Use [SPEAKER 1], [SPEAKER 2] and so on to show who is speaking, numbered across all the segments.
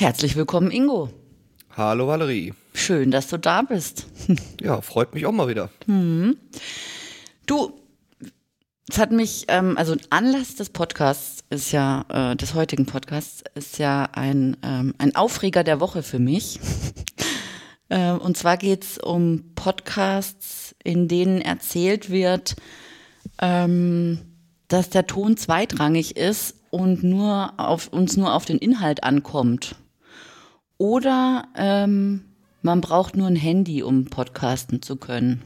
[SPEAKER 1] Herzlich willkommen, Ingo.
[SPEAKER 2] Hallo Valerie.
[SPEAKER 1] Schön, dass du da bist.
[SPEAKER 2] Ja, freut mich auch mal wieder.
[SPEAKER 1] Du, es hat mich, ähm, also Anlass des Podcasts ist ja, äh, des heutigen Podcasts ist ja ein, ähm, ein Aufreger der Woche für mich. äh, und zwar geht es um Podcasts, in denen erzählt wird, ähm, dass der Ton zweitrangig ist und nur auf uns nur auf den Inhalt ankommt. Oder ähm, man braucht nur ein Handy, um podcasten zu können.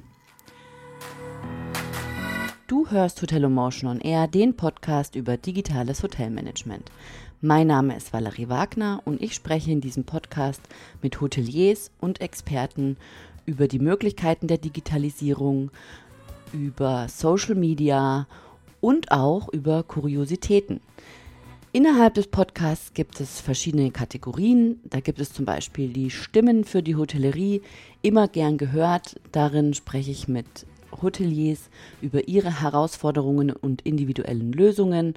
[SPEAKER 1] Du hörst Hotel Motion on Air, den Podcast über digitales Hotelmanagement. Mein Name ist Valerie Wagner und ich spreche in diesem Podcast mit Hoteliers und Experten über die Möglichkeiten der Digitalisierung, über Social Media und auch über Kuriositäten. Innerhalb des Podcasts gibt es verschiedene Kategorien. Da gibt es zum Beispiel die Stimmen für die Hotellerie, immer gern gehört. Darin spreche ich mit Hoteliers über ihre Herausforderungen und individuellen Lösungen.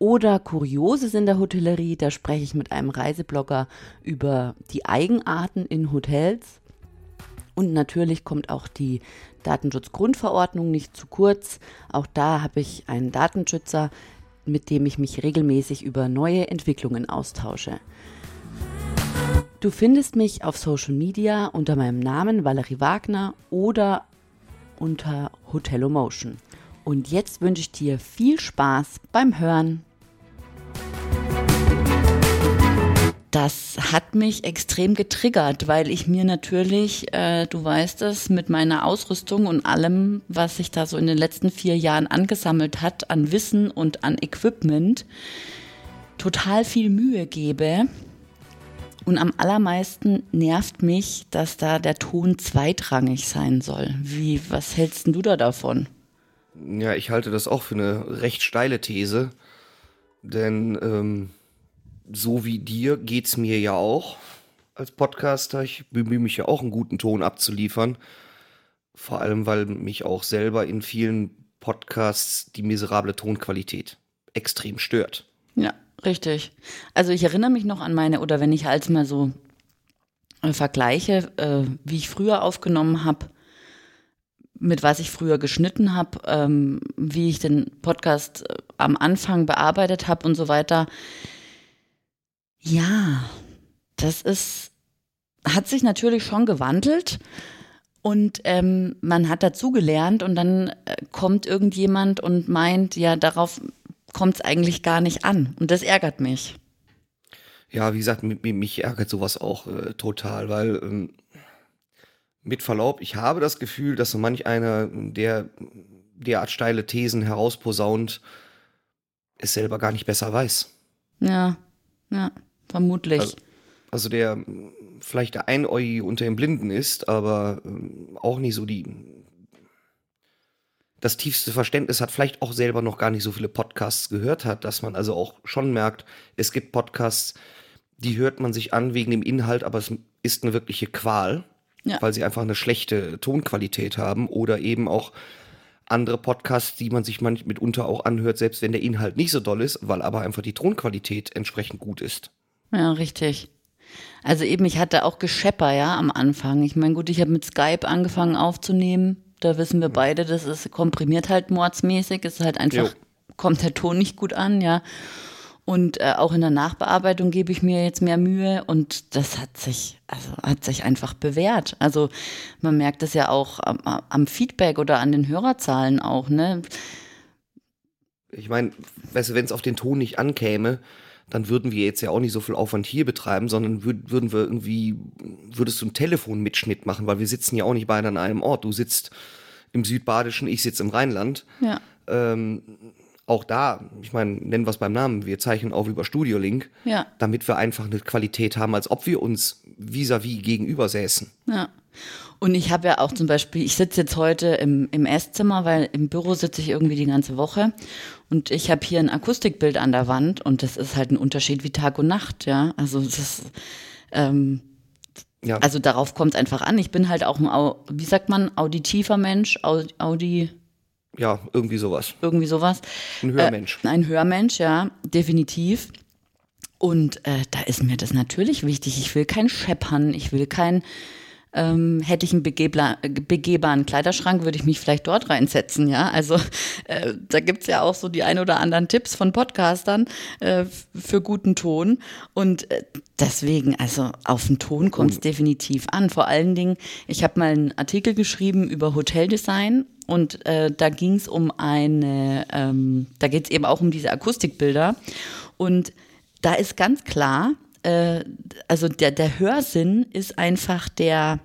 [SPEAKER 1] Oder Kurioses in der Hotellerie, da spreche ich mit einem Reiseblogger über die Eigenarten in Hotels. Und natürlich kommt auch die Datenschutzgrundverordnung nicht zu kurz. Auch da habe ich einen Datenschützer, mit dem ich mich regelmäßig über neue Entwicklungen austausche. Du findest mich auf Social Media unter meinem Namen Valerie Wagner oder unter Hotelomotion. Und jetzt wünsche ich dir viel Spaß beim Hören. Das hat mich extrem getriggert, weil ich mir natürlich, äh, du weißt es, mit meiner Ausrüstung und allem, was sich da so in den letzten vier Jahren angesammelt hat, an Wissen und an Equipment, total viel Mühe gebe. Und am allermeisten nervt mich, dass da der Ton zweitrangig sein soll. Wie, was hältst du da davon?
[SPEAKER 2] Ja, ich halte das auch für eine recht steile These, denn ähm, so wie dir geht's mir ja auch als Podcaster. Ich bemühe mich ja auch einen guten Ton abzuliefern. Vor allem, weil mich auch selber in vielen Podcasts die miserable Tonqualität extrem stört.
[SPEAKER 1] Ja, richtig. Also ich erinnere mich noch an meine, oder wenn ich als mal so äh, vergleiche, äh, wie ich früher aufgenommen habe, mit was ich früher geschnitten habe, ähm, wie ich den Podcast äh, am Anfang bearbeitet habe und so weiter. Ja, das ist, hat sich natürlich schon gewandelt und ähm, man hat dazugelernt und dann äh, kommt irgendjemand und meint, ja, darauf kommt es eigentlich gar nicht an und das ärgert mich.
[SPEAKER 2] Ja, wie gesagt, mich, mich ärgert sowas auch äh, total, weil ähm, mit Verlaub, ich habe das Gefühl, dass so manch einer, der derart steile Thesen herausposaunt, es selber gar nicht besser weiß.
[SPEAKER 1] Ja, ja. Vermutlich.
[SPEAKER 2] Also, also der vielleicht der Einäugige unter den Blinden ist, aber ähm, auch nicht so die das tiefste Verständnis hat, vielleicht auch selber noch gar nicht so viele Podcasts gehört hat, dass man also auch schon merkt, es gibt Podcasts, die hört man sich an wegen dem Inhalt, aber es ist eine wirkliche Qual, ja. weil sie einfach eine schlechte Tonqualität haben oder eben auch andere Podcasts, die man sich manchmal mitunter auch anhört, selbst wenn der Inhalt nicht so doll ist, weil aber einfach die Tonqualität entsprechend gut ist.
[SPEAKER 1] Ja, richtig. Also eben, ich hatte auch Geschepper, ja, am Anfang. Ich meine, gut, ich habe mit Skype angefangen aufzunehmen. Da wissen wir beide, das ist komprimiert halt mordsmäßig. Es ist halt einfach, jo. kommt der Ton nicht gut an, ja. Und äh, auch in der Nachbearbeitung gebe ich mir jetzt mehr Mühe und das hat sich, also hat sich einfach bewährt. Also man merkt es ja auch am, am Feedback oder an den Hörerzahlen auch, ne?
[SPEAKER 2] Ich meine, weißt du, wenn es auf den Ton nicht ankäme, dann würden wir jetzt ja auch nicht so viel Aufwand hier betreiben, sondern würd, würden wir irgendwie, würdest du einen Telefonmitschnitt machen, weil wir sitzen ja auch nicht beide an einem Ort. Du sitzt im Südbadischen, ich sitze im Rheinland.
[SPEAKER 1] Ja.
[SPEAKER 2] Ähm, auch da, ich meine, nennen wir es beim Namen, wir zeichnen auf über Studio Link,
[SPEAKER 1] ja.
[SPEAKER 2] damit wir einfach eine Qualität haben, als ob wir uns vis-à-vis -vis gegenüber säßen.
[SPEAKER 1] Ja. Und ich habe ja auch zum Beispiel, ich sitze jetzt heute im, im Esszimmer, weil im Büro sitze ich irgendwie die ganze Woche. Und ich habe hier ein Akustikbild an der Wand und das ist halt ein Unterschied wie Tag und Nacht, ja. Also das ähm, ja. Also darauf kommt es einfach an. Ich bin halt auch ein, wie sagt man, auditiver Mensch, Audi.
[SPEAKER 2] Ja, irgendwie sowas.
[SPEAKER 1] Irgendwie sowas.
[SPEAKER 2] Ein Hörmensch.
[SPEAKER 1] Äh, ein Hörmensch, ja, definitiv. Und äh, da ist mir das natürlich wichtig. Ich will kein Scheppern, ich will kein ähm, hätte ich einen begehbaren Kleiderschrank, würde ich mich vielleicht dort reinsetzen, ja. Also äh, da gibt's ja auch so die ein oder anderen Tipps von Podcastern äh, für guten Ton. Und äh, deswegen, also auf den Ton kommt es definitiv an. Vor allen Dingen, ich habe mal einen Artikel geschrieben über Hoteldesign und äh, da ging es um eine, ähm, da geht es eben auch um diese Akustikbilder. Und da ist ganz klar, äh, also der, der Hörsinn ist einfach der,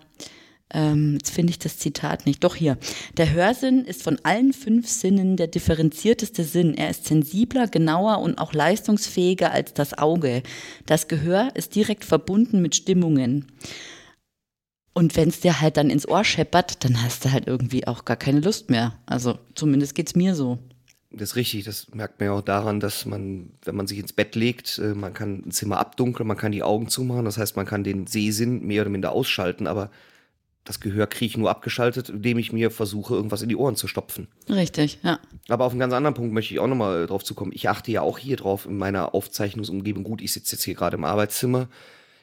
[SPEAKER 1] ähm, jetzt finde ich das Zitat nicht, doch hier. Der Hörsinn ist von allen fünf Sinnen der differenzierteste Sinn. Er ist sensibler, genauer und auch leistungsfähiger als das Auge. Das Gehör ist direkt verbunden mit Stimmungen. Und wenn es dir halt dann ins Ohr scheppert, dann hast du halt irgendwie auch gar keine Lust mehr. Also zumindest geht es mir so.
[SPEAKER 2] Das ist richtig, das merkt man ja auch daran, dass man, wenn man sich ins Bett legt, äh, man kann ein Zimmer abdunkeln, man kann die Augen zumachen, das heißt, man kann den Sehsinn mehr oder minder ausschalten, aber das Gehör kriege ich nur abgeschaltet, indem ich mir versuche, irgendwas in die Ohren zu stopfen.
[SPEAKER 1] Richtig, ja.
[SPEAKER 2] Aber auf einen ganz anderen Punkt möchte ich auch nochmal drauf zukommen. Ich achte ja auch hier drauf in meiner Aufzeichnungsumgebung. Gut, ich sitze jetzt hier gerade im Arbeitszimmer.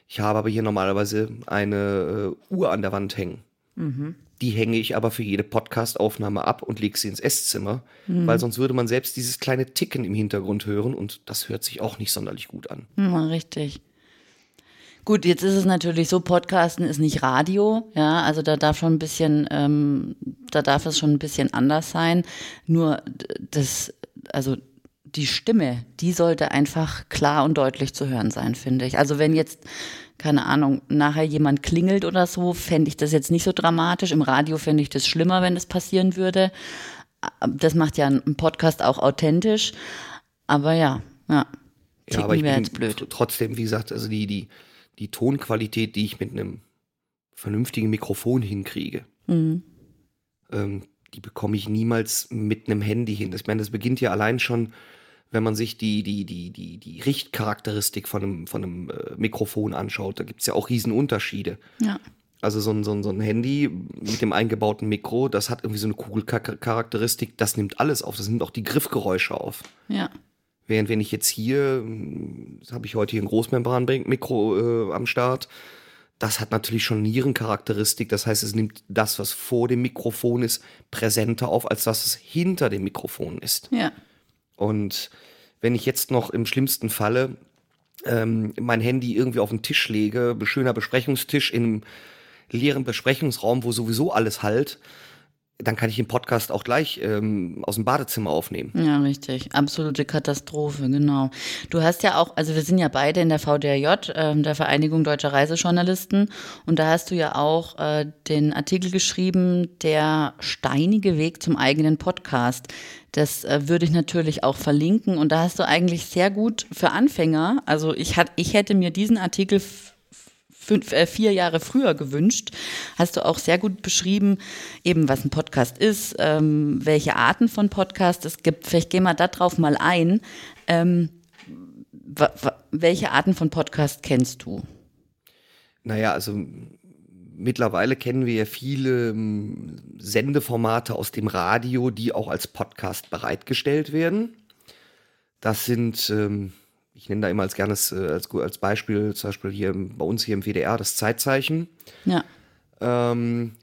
[SPEAKER 2] Ich habe aber hier normalerweise eine äh, Uhr an der Wand hängen. Mhm. Die hänge ich aber für jede Podcast-Aufnahme ab und lege sie ins Esszimmer, mhm. weil sonst würde man selbst dieses kleine Ticken im Hintergrund hören und das hört sich auch nicht sonderlich gut an.
[SPEAKER 1] Ja, richtig. Gut, jetzt ist es natürlich so, Podcasten ist nicht Radio, ja, also da darf schon ein bisschen, ähm, da darf es schon ein bisschen anders sein. Nur das, also die Stimme, die sollte einfach klar und deutlich zu hören sein, finde ich. Also wenn jetzt keine Ahnung, nachher jemand klingelt oder so, fände ich das jetzt nicht so dramatisch. Im Radio fände ich das schlimmer, wenn das passieren würde. Das macht ja ein Podcast auch authentisch. Aber ja, ja.
[SPEAKER 2] Ja, aber ich bin blöd. trotzdem, wie gesagt, also die, die, die Tonqualität, die ich mit einem vernünftigen Mikrofon hinkriege, mhm. ähm, die bekomme ich niemals mit einem Handy hin. Ich meine, das beginnt ja allein schon wenn man sich die, die, die, die, die Richtcharakteristik von einem, von einem äh, Mikrofon anschaut, da gibt es ja auch Riesenunterschiede. Ja. Also so ein, so, ein, so ein Handy mit dem eingebauten Mikro, das hat irgendwie so eine Kugelcharakteristik, das nimmt alles auf, das nimmt auch die Griffgeräusche auf.
[SPEAKER 1] Ja.
[SPEAKER 2] Während wenn ich jetzt hier, habe ich heute hier ein Großmembran-Mikro äh, am Start, das hat natürlich schon Nierencharakteristik, das heißt, es nimmt das, was vor dem Mikrofon ist, präsenter auf, als was es hinter dem Mikrofon ist.
[SPEAKER 1] Ja.
[SPEAKER 2] Und wenn ich jetzt noch im schlimmsten Falle ähm, mein Handy irgendwie auf den Tisch lege, schöner Besprechungstisch in einem leeren Besprechungsraum, wo sowieso alles halt, dann kann ich den Podcast auch gleich ähm, aus dem Badezimmer aufnehmen.
[SPEAKER 1] Ja, richtig. Absolute Katastrophe, genau. Du hast ja auch, also wir sind ja beide in der VDRJ, äh, der Vereinigung Deutscher Reisejournalisten, und da hast du ja auch äh, den Artikel geschrieben, der steinige Weg zum eigenen Podcast. Das äh, würde ich natürlich auch verlinken. Und da hast du eigentlich sehr gut für Anfänger, also ich, hat, ich hätte mir diesen Artikel fünf, äh, vier Jahre früher gewünscht. Hast du auch sehr gut beschrieben, eben was ein Podcast ist, ähm, welche Arten von Podcasts es gibt. Vielleicht gehen wir darauf mal ein. Ähm, welche Arten von Podcast kennst du?
[SPEAKER 2] Naja, also mittlerweile kennen wir ja viele ähm, Sendeformate aus dem Radio, die auch als Podcast bereitgestellt werden. Das sind ähm, ich nenne da immer als gerne als, als Beispiel, zum Beispiel hier bei uns hier im WDR das Zeitzeichen.
[SPEAKER 1] Ja.
[SPEAKER 2] Ähm,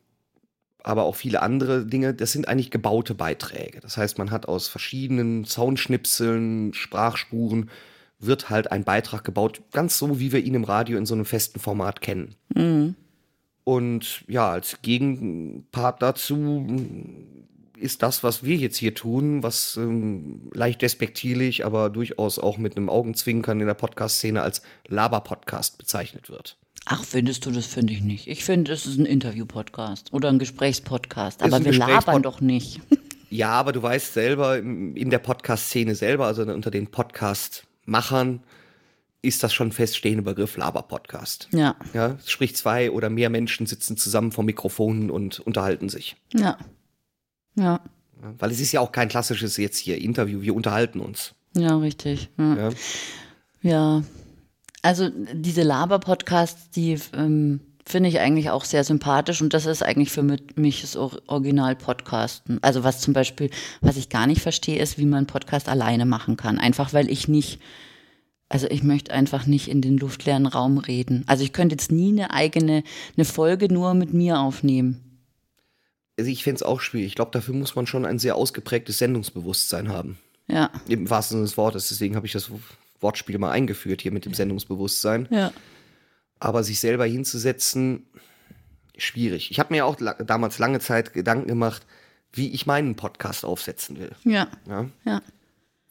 [SPEAKER 2] aber auch viele andere Dinge, das sind eigentlich gebaute Beiträge. Das heißt, man hat aus verschiedenen Soundschnipseln, Sprachspuren, wird halt ein Beitrag gebaut, ganz so, wie wir ihn im Radio in so einem festen Format kennen. Mhm. Und ja, als Gegenpart dazu ist das, was wir jetzt hier tun, was ähm, leicht despektierlich, aber durchaus auch mit einem Augenzwinkern in der Podcast-Szene als Laber-Podcast bezeichnet wird.
[SPEAKER 1] Ach, findest du das? Finde ich nicht. Ich finde, es ist ein Interview-Podcast oder ein Gesprächspodcast. Aber wir labern doch nicht.
[SPEAKER 2] Ja, aber du weißt selber, in der Podcast-Szene selber, also unter den Podcast-Machern, ist das schon feststehende Begriff Laber-Podcast.
[SPEAKER 1] Ja.
[SPEAKER 2] ja. Sprich, zwei oder mehr Menschen sitzen zusammen vor Mikrofonen und unterhalten sich.
[SPEAKER 1] Ja. Ja.
[SPEAKER 2] Weil es ist ja auch kein klassisches jetzt hier Interview, wir unterhalten uns.
[SPEAKER 1] Ja, richtig. Ja. ja. ja. Also diese Laber-Podcasts, die ähm, finde ich eigentlich auch sehr sympathisch und das ist eigentlich für mich das Original-Podcasten. Also was zum Beispiel, was ich gar nicht verstehe, ist, wie man einen Podcast alleine machen kann. Einfach weil ich nicht also ich möchte einfach nicht in den luftleeren Raum reden. Also ich könnte jetzt nie eine eigene, eine Folge nur mit mir aufnehmen.
[SPEAKER 2] Also ich fände es auch schwierig. Ich glaube, dafür muss man schon ein sehr ausgeprägtes Sendungsbewusstsein haben.
[SPEAKER 1] Ja.
[SPEAKER 2] Im wahrsten Sinne des Wortes. Deswegen habe ich das Wortspiel mal eingeführt hier mit dem Sendungsbewusstsein.
[SPEAKER 1] Ja.
[SPEAKER 2] Aber sich selber hinzusetzen, schwierig. Ich habe mir auch la damals lange Zeit Gedanken gemacht, wie ich meinen Podcast aufsetzen will.
[SPEAKER 1] Ja.
[SPEAKER 2] Ja.
[SPEAKER 1] Ja.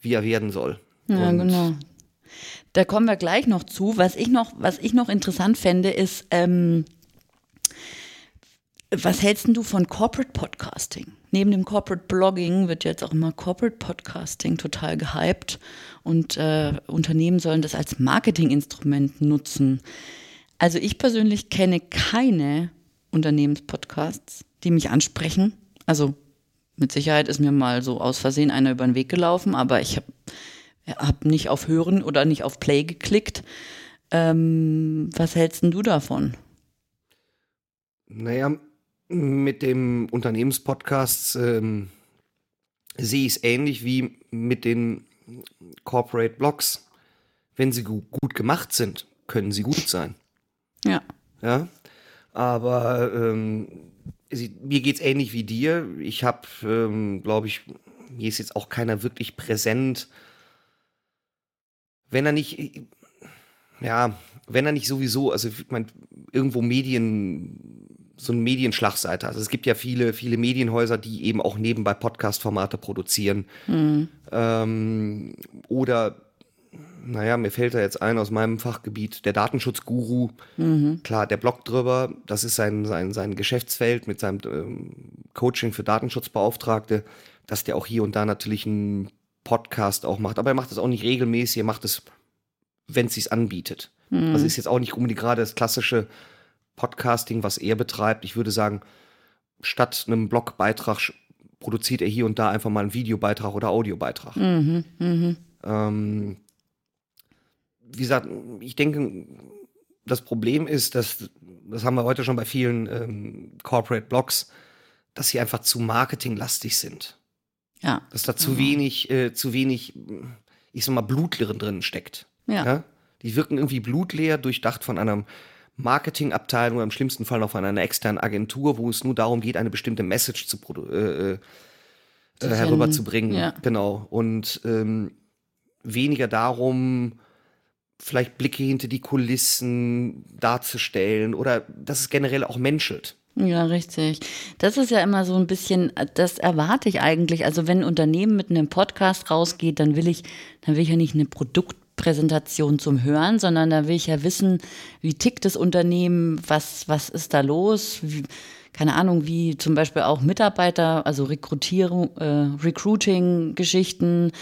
[SPEAKER 2] Wie er werden soll.
[SPEAKER 1] Ja,
[SPEAKER 2] Und
[SPEAKER 1] genau. Da kommen wir gleich noch zu. Was ich noch, was ich noch interessant fände, ist, ähm, was hältst du von Corporate Podcasting? Neben dem Corporate Blogging wird jetzt auch immer Corporate Podcasting total gehypt und äh, Unternehmen sollen das als Marketinginstrument nutzen. Also ich persönlich kenne keine Unternehmenspodcasts, die mich ansprechen. Also mit Sicherheit ist mir mal so aus Versehen einer über den Weg gelaufen, aber ich habe hab nicht auf Hören oder nicht auf Play geklickt. Ähm, was hältst denn du davon?
[SPEAKER 2] Naja, mit dem Unternehmenspodcast ähm, sehe ich es ähnlich wie mit den Corporate Blogs. Wenn sie gu gut gemacht sind, können sie gut sein.
[SPEAKER 1] Ja.
[SPEAKER 2] Ja. Aber ähm, sie, mir geht es ähnlich wie dir. Ich habe, ähm, glaube ich, mir ist jetzt auch keiner wirklich präsent. Wenn er nicht, ja, wenn er nicht sowieso, also ich mein, irgendwo Medien, so eine Medienschlagseite. Also es gibt ja viele, viele Medienhäuser, die eben auch nebenbei Podcast-Formate produzieren. Ähm, oder, naja, mir fällt da jetzt ein aus meinem Fachgebiet, der Datenschutzguru. Klar, der Blog drüber, das ist sein, sein, sein Geschäftsfeld mit seinem ähm, Coaching für Datenschutzbeauftragte, dass der auch hier und da natürlich einen Podcast auch macht. Aber er macht das auch nicht regelmäßig, er macht es, wenn es sich anbietet. Also ist jetzt auch nicht unbedingt gerade das klassische Podcasting, was er betreibt. Ich würde sagen, statt einem Blogbeitrag produziert er hier und da einfach mal einen Videobeitrag oder Audiobeitrag. Ähm, wie gesagt, ich denke, das Problem ist, dass, das haben wir heute schon bei vielen ähm, Corporate Blogs, dass sie einfach zu marketinglastig sind.
[SPEAKER 1] Ja.
[SPEAKER 2] Dass da zu wenig, äh, zu wenig, ich sag mal, Blut drin steckt.
[SPEAKER 1] Ja.
[SPEAKER 2] Die wirken irgendwie blutleer, durchdacht von einer Marketingabteilung oder im schlimmsten Fall noch von einer externen Agentur, wo es nur darum geht, eine bestimmte Message zu äh, äh, äh, herüberzubringen.
[SPEAKER 1] Ja.
[SPEAKER 2] Genau. Und ähm, weniger darum, vielleicht Blicke hinter die Kulissen darzustellen oder dass es generell auch menschelt.
[SPEAKER 1] Ja, richtig. Das ist ja immer so ein bisschen, das erwarte ich eigentlich. Also wenn ein Unternehmen mit einem Podcast rausgeht, dann will ich, dann will ich ja nicht eine Produktpräsentation zum Hören, sondern da will ich ja wissen, wie tickt das Unternehmen, was, was ist da los, wie, keine Ahnung, wie zum Beispiel auch Mitarbeiter, also Rekrutierung, äh, Recruiting-Geschichten,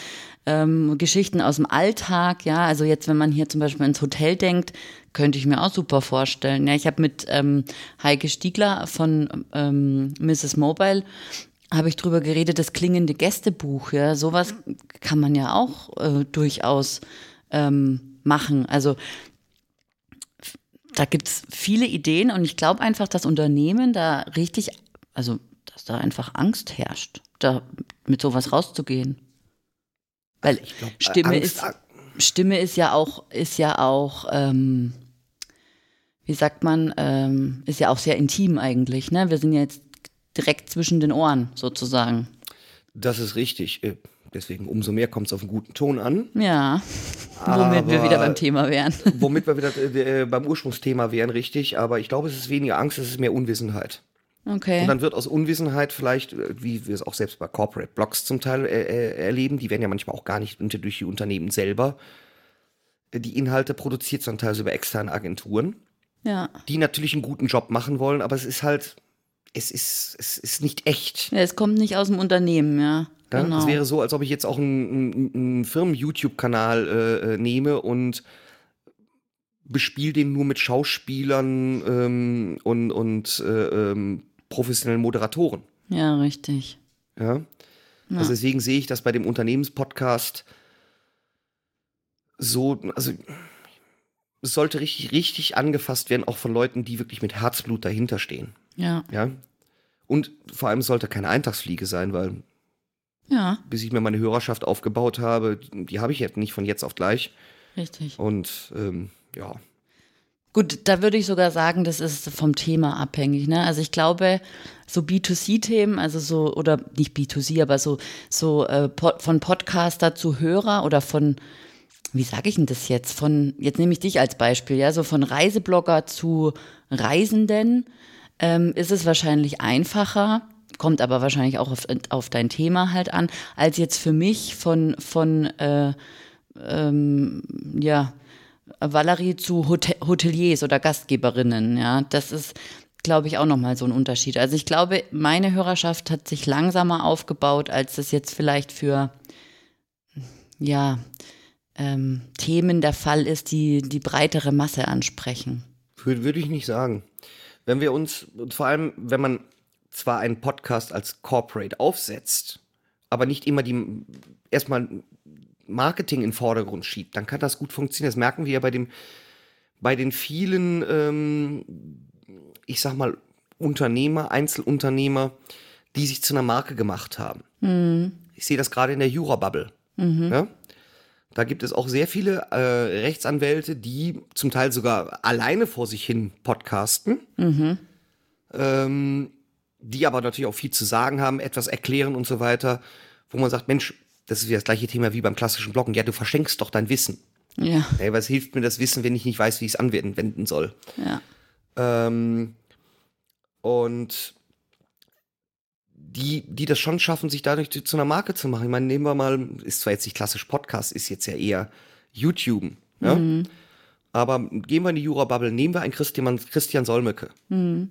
[SPEAKER 1] ähm, Geschichten aus dem Alltag, ja, also jetzt, wenn man hier zum Beispiel ins Hotel denkt, könnte ich mir auch super vorstellen. Ja, ich habe mit ähm, Heike Stiegler von ähm, Mrs. Mobile habe ich drüber geredet, das klingende Gästebuch, ja, sowas kann man ja auch äh, durchaus ähm, machen. Also da gibt's viele Ideen und ich glaube einfach, dass Unternehmen da richtig, also dass da einfach Angst herrscht, da mit sowas rauszugehen. Weil
[SPEAKER 2] Ich glaub,
[SPEAKER 1] Stimme
[SPEAKER 2] Angst-
[SPEAKER 1] ist Stimme ist ja auch ist ja auch ähm, wie sagt man ähm, ist ja auch sehr intim eigentlich. Ne, wir sind ja jetzt direkt zwischen den Ohren sozusagen.
[SPEAKER 2] Das ist richtig. Äh, Deswegen umso mehr kommt es auf einen guten Ton an.
[SPEAKER 1] Ja, womit wir
[SPEAKER 2] Aber-
[SPEAKER 1] wieder beim Thema wären.
[SPEAKER 2] Womit wir wieder äh, beim Ursprungsthema wären, richtig. Aber ich glaube, es ist weniger Angst, es ist mehr Unwissenheit.
[SPEAKER 1] Okay.
[SPEAKER 2] Und dann wird aus Unwissenheit vielleicht, äh, wie wir es auch selbst bei Corporate Blogs zum Teil äh, äh, erleben, die werden ja manchmal auch gar nicht unter- durch die Unternehmen selber äh, die Inhalte produziert, sondern teilweise über externe Agenturen,
[SPEAKER 1] Ja.
[SPEAKER 2] die natürlich einen guten Job machen wollen, aber es ist halt, es ist, es ist nicht echt.
[SPEAKER 1] ja, es kommt nicht aus dem Unternehmen, ja.
[SPEAKER 2] Ja?
[SPEAKER 1] Genau.
[SPEAKER 2] Es wäre so, als ob ich jetzt auch einen, einen, Firmen-YouTube-Kanal äh, äh, nehme und bespiele den nur mit Schauspielern ähm, und, und äh, ähm, professionellen Moderatoren.
[SPEAKER 1] ja, richtig.
[SPEAKER 2] Ja? Also deswegen sehe ich das bei dem Unternehmenspodcast so, also es sollte richtig, richtig angefasst werden, auch von Leuten, die wirklich mit Herzblut dahinter stehen.
[SPEAKER 1] Ja.
[SPEAKER 2] Ja. Und vor allem sollte keine Eintagsfliege sein, weil
[SPEAKER 1] Ja.
[SPEAKER 2] bis ich mir meine Hörerschaft aufgebaut habe, die habe ich jetzt nicht von jetzt auf gleich.
[SPEAKER 1] Richtig.
[SPEAKER 2] Und ähm, ja.
[SPEAKER 1] Gut, da würde ich sogar sagen, das ist vom Thema abhängig. Ne? Also ich glaube, so B2C-Themen, also so, oder nicht B2C, aber so, so äh, von Podcaster zu Hörer oder von, wie sage ich denn das jetzt? Von, jetzt nehme ich dich als Beispiel, ja, so von Reiseblogger zu Reisenden ähm, ist es wahrscheinlich einfacher, kommt aber wahrscheinlich auch auf, auf dein Thema halt an, als jetzt für mich von, von äh, ähm, ja, Valerie zu Hotel Hoteliers oder Gastgeberinnen, ja, das ist, glaube ich, auch nochmal so ein Unterschied. Also ich glaube, meine Hörerschaft hat sich langsamer aufgebaut, als das jetzt vielleicht für, ja, ähm, Themen der Fall ist, die die breitere Masse ansprechen.
[SPEAKER 2] Würde, würde ich nicht sagen. Wenn wir uns, und vor allem, wenn man zwar einen Podcast als Corporate aufsetzt, aber nicht immer die erstmal Marketing in den Vordergrund schiebt, dann kann das gut funktionieren. Das merken wir ja bei dem, bei den vielen, ähm, ich sag mal, Unternehmer, Einzelunternehmer, die sich zu einer Marke gemacht haben. Mhm. Ich sehe das gerade in der Jura-Bubble. Mhm. Ja? Da gibt es auch sehr viele äh, Rechtsanwälte, die zum Teil sogar alleine vor sich hin podcasten, mhm. ähm, die aber natürlich auch viel zu sagen haben, etwas erklären und so weiter, wo man sagt, Mensch, das ist ja das gleiche Thema wie beim klassischen Bloggen. Ja, du verschenkst doch dein Wissen.
[SPEAKER 1] Ja.
[SPEAKER 2] Hey, was hilft mir das Wissen, wenn ich nicht weiß, wie ich es anwenden soll?
[SPEAKER 1] Ja.
[SPEAKER 2] Ähm, und die, die das schon schaffen, sich dadurch zu einer Marke zu machen. Ich meine, nehmen wir mal, ist zwar jetzt nicht klassisch Podcast, ist jetzt ja eher YouTube. Ja? Mhm. Aber gehen wir in die Jura-Bubble, nehmen wir einen Christian, Christian Solmecke. Mhm.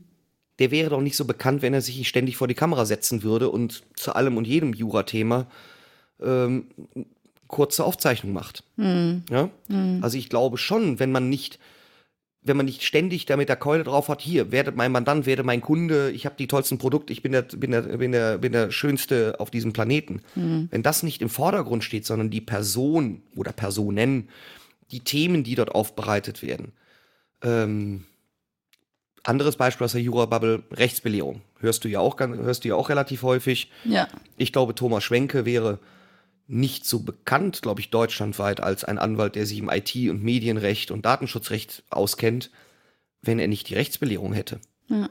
[SPEAKER 2] Der wäre doch nicht so bekannt, wenn er sich ständig vor die Kamera setzen würde und zu allem und jedem Jura-Thema ähm, kurze Aufzeichnung macht. Mhm. Ja? Mhm. Also ich glaube schon, wenn man nicht wenn man nicht ständig damit der Keule drauf hat, hier, werdet mein Mandant, werde mein Kunde, ich habe die tollsten Produkte, ich bin der, bin der, bin der, bin der Schönste auf diesem Planeten. Mhm. Wenn das nicht im Vordergrund steht, sondern die Person oder Personen, die Themen, die dort aufbereitet werden. Ähm, anderes Beispiel aus der Jura-Bubble, Rechtsbelehrung. Hörst du ja auch, hörst du ja auch relativ häufig.
[SPEAKER 1] Ja.
[SPEAKER 2] Ich glaube, Thomas Schwenke wäre nicht so bekannt, glaube ich, deutschlandweit als ein Anwalt, der sich im IT- und Medienrecht und Datenschutzrecht auskennt, wenn er nicht die Rechtsbelehrung hätte. Ja.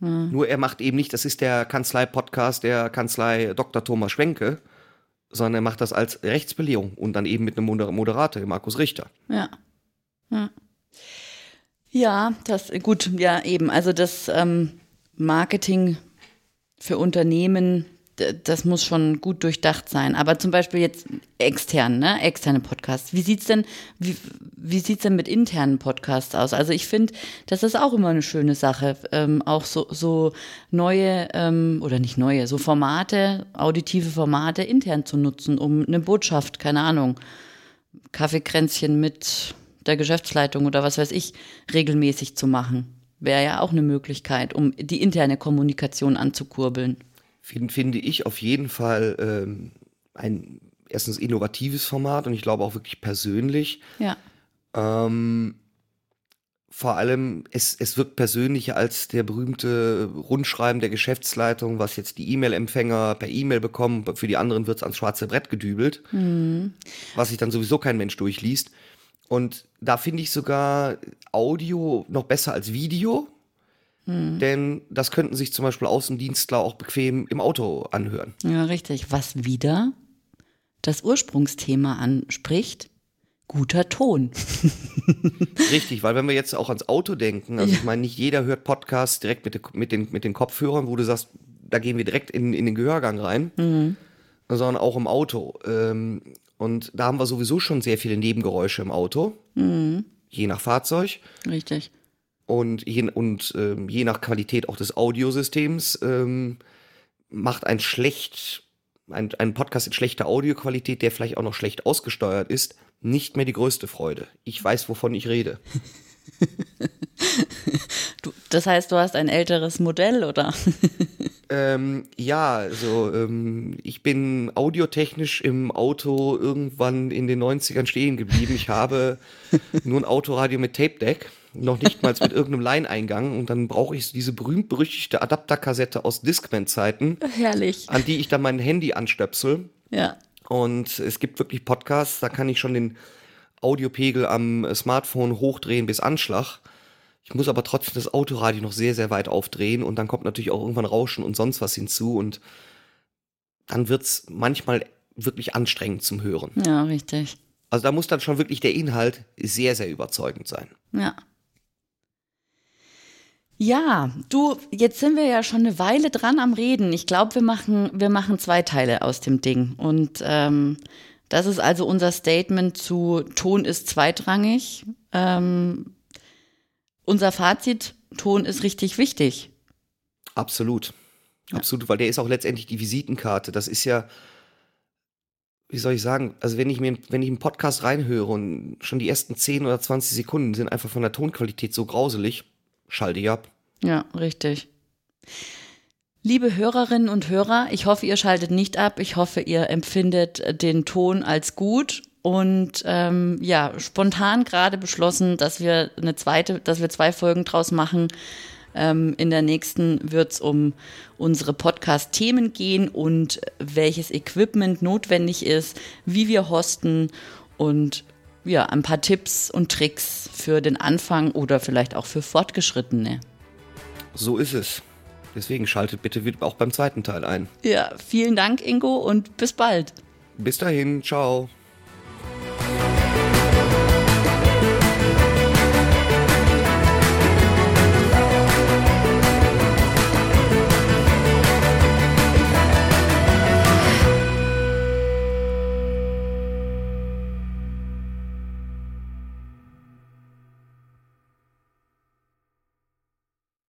[SPEAKER 2] Ja. Nur er macht eben nicht, das ist der Kanzlei-Podcast der Kanzlei Dr. Thomas Schwenke, sondern er macht das als Rechtsbelehrung und dann eben mit einem Moderator, Markus Richter.
[SPEAKER 1] Ja. Ja, ja das, gut, ja, eben. Also das ähm, Marketing für Unternehmen das muss schon gut durchdacht sein. Aber zum Beispiel jetzt extern, ne? externe Podcasts. Wie sieht's denn, wie, wie denn mit internen Podcasts aus? Also ich finde, das ist auch immer eine schöne Sache, ähm, auch so, so neue ähm, oder nicht neue, so Formate, auditive Formate intern zu nutzen, um eine Botschaft, keine Ahnung, Kaffeekränzchen mit der Geschäftsleitung oder was weiß ich, regelmäßig zu machen. Wäre ja auch eine Möglichkeit, um die interne Kommunikation anzukurbeln
[SPEAKER 2] find, finde ich auf jeden Fall ähm, ein erstens innovatives Format und ich glaube auch wirklich persönlich.
[SPEAKER 1] Ja.
[SPEAKER 2] Ähm, vor allem, es, es wirkt persönlicher als der berühmte Rundschreiben der Geschäftsleitung, was jetzt die E-Mail-Empfänger per E-Mail bekommen. Für die anderen wird es ans schwarze Brett gedübelt, mhm. was sich dann sowieso kein Mensch durchliest. Und da finde ich sogar Audio noch besser als Video. Hm. Denn das könnten sich zum Beispiel Außendienstler auch bequem im Auto anhören.
[SPEAKER 1] Ja, richtig. Was wieder das Ursprungsthema anspricht, guter Ton.
[SPEAKER 2] Richtig, weil wenn wir jetzt auch ans Auto denken, also ja. ich meine, nicht jeder hört Podcasts direkt mit, mit, den, mit den Kopfhörern, wo du sagst, da gehen wir direkt in, in den Gehörgang rein, mhm. sondern auch im Auto. Ähm, und da haben wir sowieso schon sehr viele Nebengeräusche im Auto, mhm. je nach Fahrzeug.
[SPEAKER 1] Richtig
[SPEAKER 2] und je, und ähm, je nach Qualität auch des Audiosystems ähm, macht ein schlecht ein, ein Podcast in schlechter Audioqualität, der vielleicht auch noch schlecht ausgesteuert ist, nicht mehr die größte Freude. Ich weiß, wovon ich rede.
[SPEAKER 1] du, das heißt, du hast ein älteres Modell, oder?
[SPEAKER 2] ähm, ja, also ähm, ich bin audiotechnisch im Auto irgendwann in den 90ern stehen geblieben. Ich habe nur ein Autoradio mit Tape Deck noch nicht mal mit irgendeinem Line-Eingang und dann brauche ich diese berühmt-berüchtigte Adapterkassette aus Discman-Zeiten.
[SPEAKER 1] Herrlich.
[SPEAKER 2] An die ich dann mein Handy anstöpsel.
[SPEAKER 1] Ja.
[SPEAKER 2] Und es gibt wirklich Podcasts, da kann ich schon den Audiopegel am Smartphone hochdrehen bis Anschlag. Ich muss aber trotzdem das Autoradio noch sehr, sehr weit aufdrehen und dann kommt natürlich auch irgendwann Rauschen und sonst was hinzu und dann wird es manchmal wirklich anstrengend zum Hören.
[SPEAKER 1] Ja, richtig.
[SPEAKER 2] Also da muss dann schon wirklich der Inhalt sehr, sehr überzeugend sein.
[SPEAKER 1] Ja. Ja, du, jetzt sind wir ja schon eine Weile dran am Reden. Ich glaube, wir machen, wir machen zwei Teile aus dem Ding. Und ähm, das ist also unser Statement zu Ton ist zweitrangig. Ähm, unser Fazit, Ton ist richtig wichtig.
[SPEAKER 2] Absolut. Ja. Absolut, weil der ist auch letztendlich die Visitenkarte. Das ist ja, wie soll ich sagen, also wenn ich mir, wenn ich einen Podcast reinhöre und schon die ersten 10 oder 20 Sekunden sind einfach von der Tonqualität so grauselig, schalte ich ab.
[SPEAKER 1] Ja, richtig. Liebe Hörerinnen und Hörer, ich hoffe, ihr schaltet nicht ab. Ich hoffe, ihr empfindet den Ton als gut und ähm, ja, spontan gerade beschlossen, dass wir eine zweite, dass wir zwei Folgen draus machen. Ähm, in der nächsten wird es um unsere Podcast-Themen gehen und welches Equipment notwendig ist, wie wir hosten und ja, ein paar Tipps und Tricks für den Anfang oder vielleicht auch für Fortgeschrittene.
[SPEAKER 2] So ist es. Deswegen schaltet bitte auch beim zweiten Teil ein.
[SPEAKER 1] Ja, vielen Dank, Ingo, und bis bald.
[SPEAKER 2] Bis dahin, ciao.